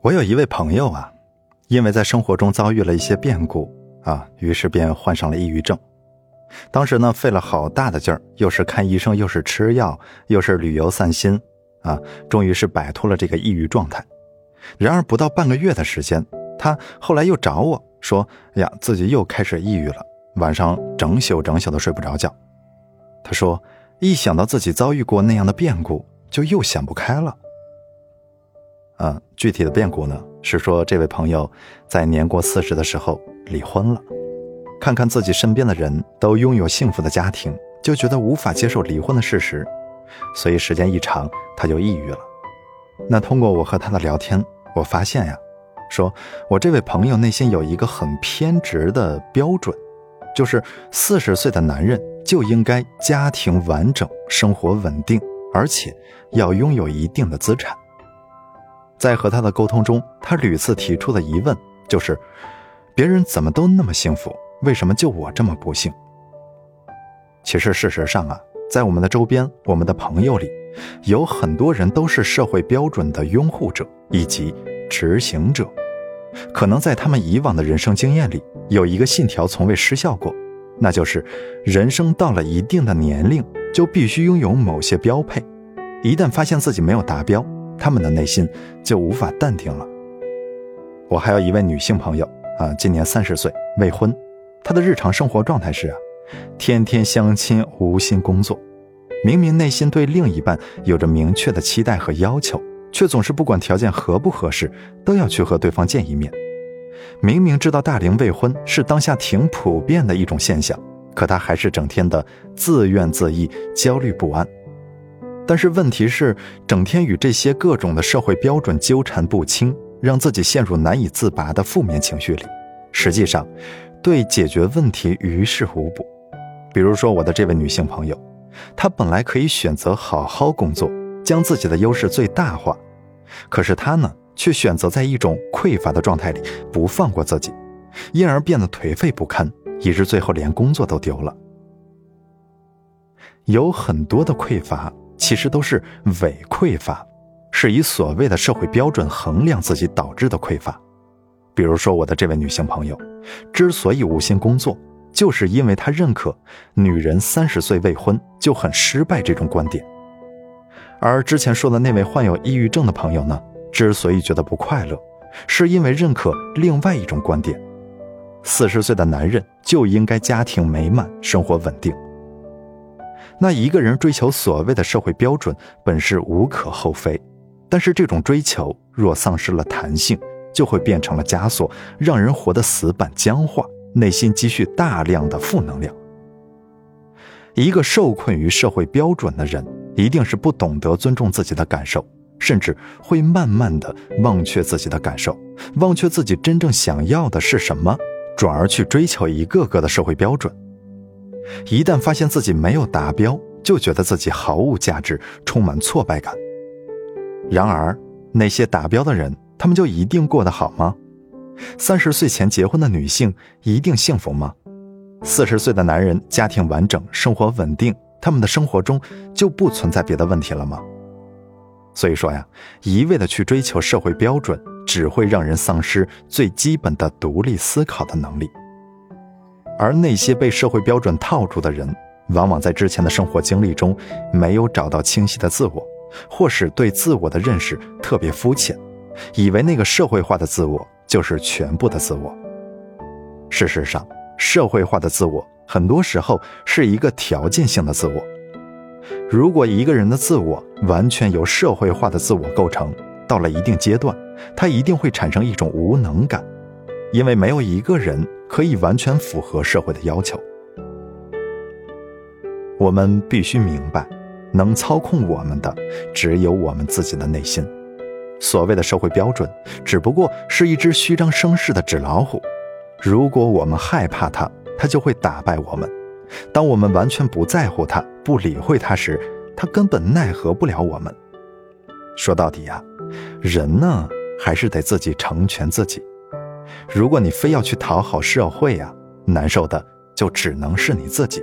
我有一位朋友啊，因为在生活中遭遇了一些变故啊，于是便患上了抑郁症。当时呢，费了好大的劲儿，又是看医生，又是吃药，又是旅游散心，啊，终于是摆脱了这个抑郁状态。然而不到半个月的时间，他后来又找我说：“哎呀，自己又开始抑郁了，晚上整宿整宿的睡不着觉。”他说：“一想到自己遭遇过那样的变故，就又想不开了。”啊，具体的变故呢，是说这位朋友在年过四十的时候离婚了。看看自己身边的人都拥有幸福的家庭，就觉得无法接受离婚的事实，所以时间一长，他就抑郁了。那通过我和他的聊天，我发现呀，说我这位朋友内心有一个很偏执的标准，就是四十岁的男人就应该家庭完整、生活稳定，而且要拥有一定的资产。在和他的沟通中，他屡次提出的疑问就是：别人怎么都那么幸福，为什么就我这么不幸？其实事实上啊，在我们的周边，我们的朋友里，有很多人都是社会标准的拥护者以及执行者。可能在他们以往的人生经验里，有一个信条从未失效过，那就是人生到了一定的年龄，就必须拥有某些标配，一旦发现自己没有达标。他们的内心就无法淡定了。我还有一位女性朋友啊，今年三十岁，未婚。她的日常生活状态是啊，天天相亲，无心工作。明明内心对另一半有着明确的期待和要求，却总是不管条件合不合适，都要去和对方见一面。明明知道大龄未婚是当下挺普遍的一种现象，可她还是整天的自怨自艾，焦虑不安。但是问题是，整天与这些各种的社会标准纠缠不清，让自己陷入难以自拔的负面情绪里。实际上，对解决问题于事无补。比如说，我的这位女性朋友，她本来可以选择好好工作，将自己的优势最大化，可是她呢，却选择在一种匮乏的状态里不放过自己，因而变得颓废不堪，以致最后连工作都丢了。有很多的匮乏。其实都是伪匮乏，是以所谓的社会标准衡量自己导致的匮乏。比如说，我的这位女性朋友，之所以无心工作，就是因为她认可女人三十岁未婚就很失败这种观点。而之前说的那位患有抑郁症的朋友呢，之所以觉得不快乐，是因为认可另外一种观点：四十岁的男人就应该家庭美满，生活稳定。那一个人追求所谓的社会标准，本是无可厚非，但是这种追求若丧失了弹性，就会变成了枷锁，让人活得死板僵化，内心积蓄大量的负能量。一个受困于社会标准的人，一定是不懂得尊重自己的感受，甚至会慢慢的忘却自己的感受，忘却自己真正想要的是什么，转而去追求一个个的社会标准。一旦发现自己没有达标，就觉得自己毫无价值，充满挫败感。然而，那些达标的人，他们就一定过得好吗？三十岁前结婚的女性一定幸福吗？四十岁的男人家庭完整，生活稳定，他们的生活中就不存在别的问题了吗？所以说呀，一味的去追求社会标准，只会让人丧失最基本的独立思考的能力。而那些被社会标准套住的人，往往在之前的生活经历中没有找到清晰的自我，或是对自我的认识特别肤浅，以为那个社会化的自我就是全部的自我。事实上，社会化的自我很多时候是一个条件性的自我。如果一个人的自我完全由社会化的自我构成，到了一定阶段，他一定会产生一种无能感，因为没有一个人。可以完全符合社会的要求。我们必须明白，能操控我们的只有我们自己的内心。所谓的社会标准，只不过是一只虚张声势的纸老虎。如果我们害怕它，它就会打败我们；当我们完全不在乎它、不理会它时，它根本奈何不了我们。说到底呀，人呢，还是得自己成全自己。如果你非要去讨好社会呀，难受的就只能是你自己。